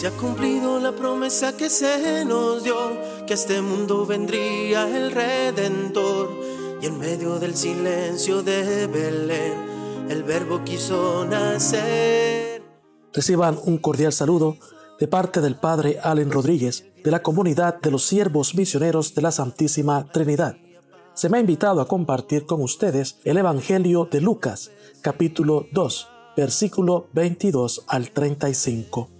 Se ha cumplido la promesa que se nos dio, que a este mundo vendría el Redentor. Y en medio del silencio de Belén, el Verbo quiso nacer. Reciban un cordial saludo de parte del Padre Allen Rodríguez de la comunidad de los siervos misioneros de la Santísima Trinidad. Se me ha invitado a compartir con ustedes el Evangelio de Lucas, capítulo 2, versículo 22 al 35.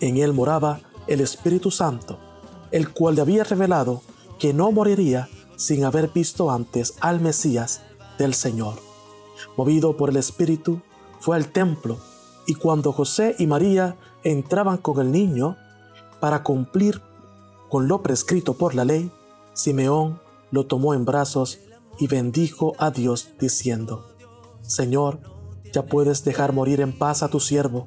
en él moraba el Espíritu Santo, el cual le había revelado que no moriría sin haber visto antes al Mesías del Señor. Movido por el Espíritu, fue al templo y cuando José y María entraban con el niño para cumplir con lo prescrito por la ley, Simeón lo tomó en brazos y bendijo a Dios diciendo, Señor, ya puedes dejar morir en paz a tu siervo,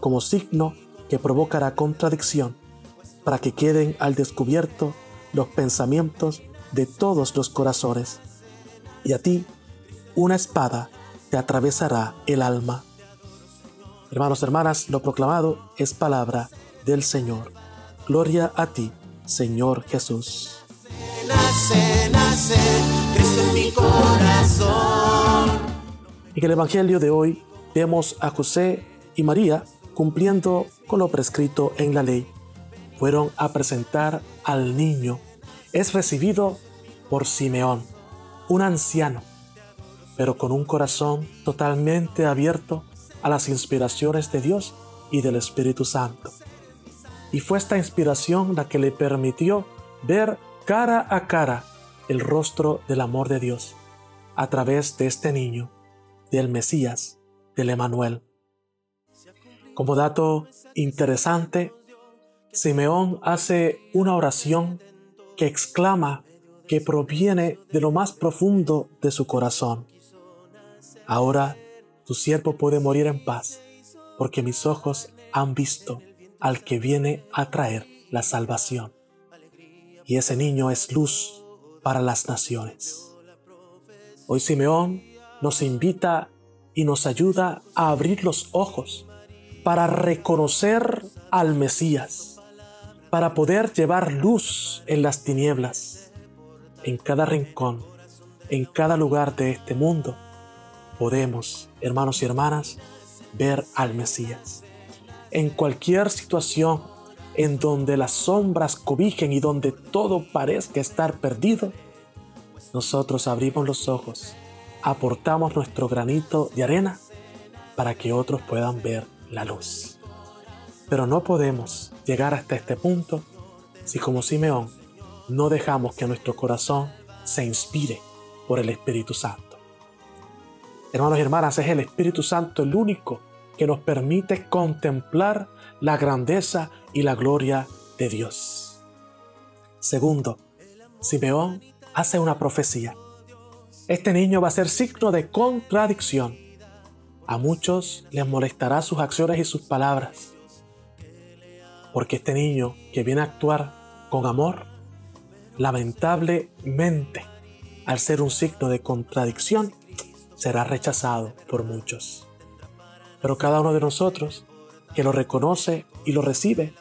como signo que provocará contradicción, para que queden al descubierto los pensamientos de todos los corazones. Y a ti una espada te atravesará el alma. Hermanos, hermanas, lo proclamado es palabra del Señor. Gloria a ti, Señor Jesús. Nace, nace, Cristo en mi corazón. En el Evangelio de hoy vemos a José y María cumpliendo con lo prescrito en la ley, fueron a presentar al niño. Es recibido por Simeón, un anciano, pero con un corazón totalmente abierto a las inspiraciones de Dios y del Espíritu Santo. Y fue esta inspiración la que le permitió ver cara a cara el rostro del amor de Dios a través de este niño, del Mesías, del Emanuel. Como dato interesante, Simeón hace una oración que exclama que proviene de lo más profundo de su corazón. Ahora tu siervo puede morir en paz, porque mis ojos han visto al que viene a traer la salvación. Y ese niño es luz para las naciones. Hoy Simeón nos invita y nos ayuda a abrir los ojos para reconocer al Mesías, para poder llevar luz en las tinieblas. En cada rincón, en cada lugar de este mundo, podemos, hermanos y hermanas, ver al Mesías. En cualquier situación en donde las sombras cobijen y donde todo parezca estar perdido, nosotros abrimos los ojos, aportamos nuestro granito de arena para que otros puedan ver la luz. Pero no podemos llegar hasta este punto si como Simeón no dejamos que nuestro corazón se inspire por el Espíritu Santo. Hermanos y hermanas, es el Espíritu Santo el único que nos permite contemplar la grandeza y la gloria de Dios. Segundo, Simeón hace una profecía. Este niño va a ser signo de contradicción a muchos les molestará sus acciones y sus palabras, porque este niño que viene a actuar con amor, lamentablemente, al ser un signo de contradicción, será rechazado por muchos. Pero cada uno de nosotros que lo reconoce y lo recibe,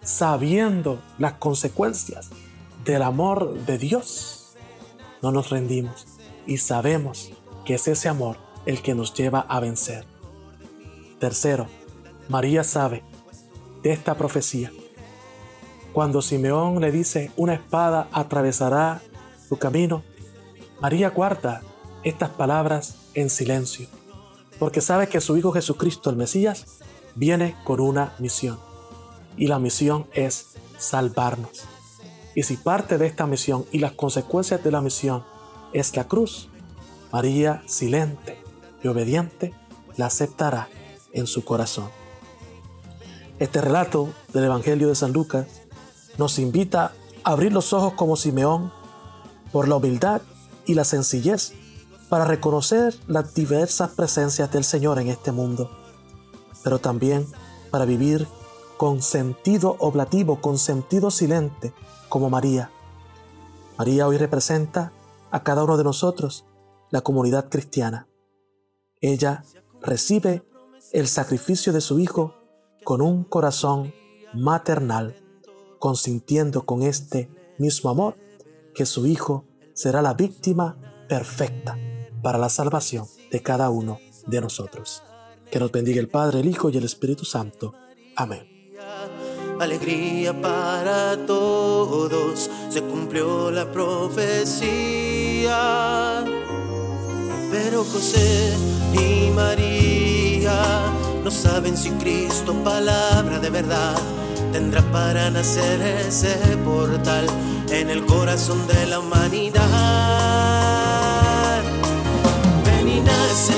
sabiendo las consecuencias del amor de Dios, no nos rendimos y sabemos que es ese amor el que nos lleva a vencer. Tercero, María sabe de esta profecía. Cuando Simeón le dice, una espada atravesará tu camino, María guarda estas palabras en silencio, porque sabe que su Hijo Jesucristo, el Mesías, viene con una misión. Y la misión es salvarnos. Y si parte de esta misión y las consecuencias de la misión es la cruz, María, silente y obediente, la aceptará en su corazón. Este relato del Evangelio de San Lucas nos invita a abrir los ojos como Simeón por la humildad y la sencillez para reconocer las diversas presencias del Señor en este mundo, pero también para vivir con sentido oblativo, con sentido silente, como María. María hoy representa a cada uno de nosotros, la comunidad cristiana. Ella recibe el sacrificio de su Hijo con un corazón maternal, consintiendo con este mismo amor que su Hijo será la víctima perfecta para la salvación de cada uno de nosotros. Que nos bendiga el Padre, el Hijo y el Espíritu Santo. Amén. Alegría para todos, se cumplió la profecía. Pero José y María. No saben si Cristo, palabra de verdad, tendrá para nacer ese portal en el corazón de la humanidad. Ven y nace,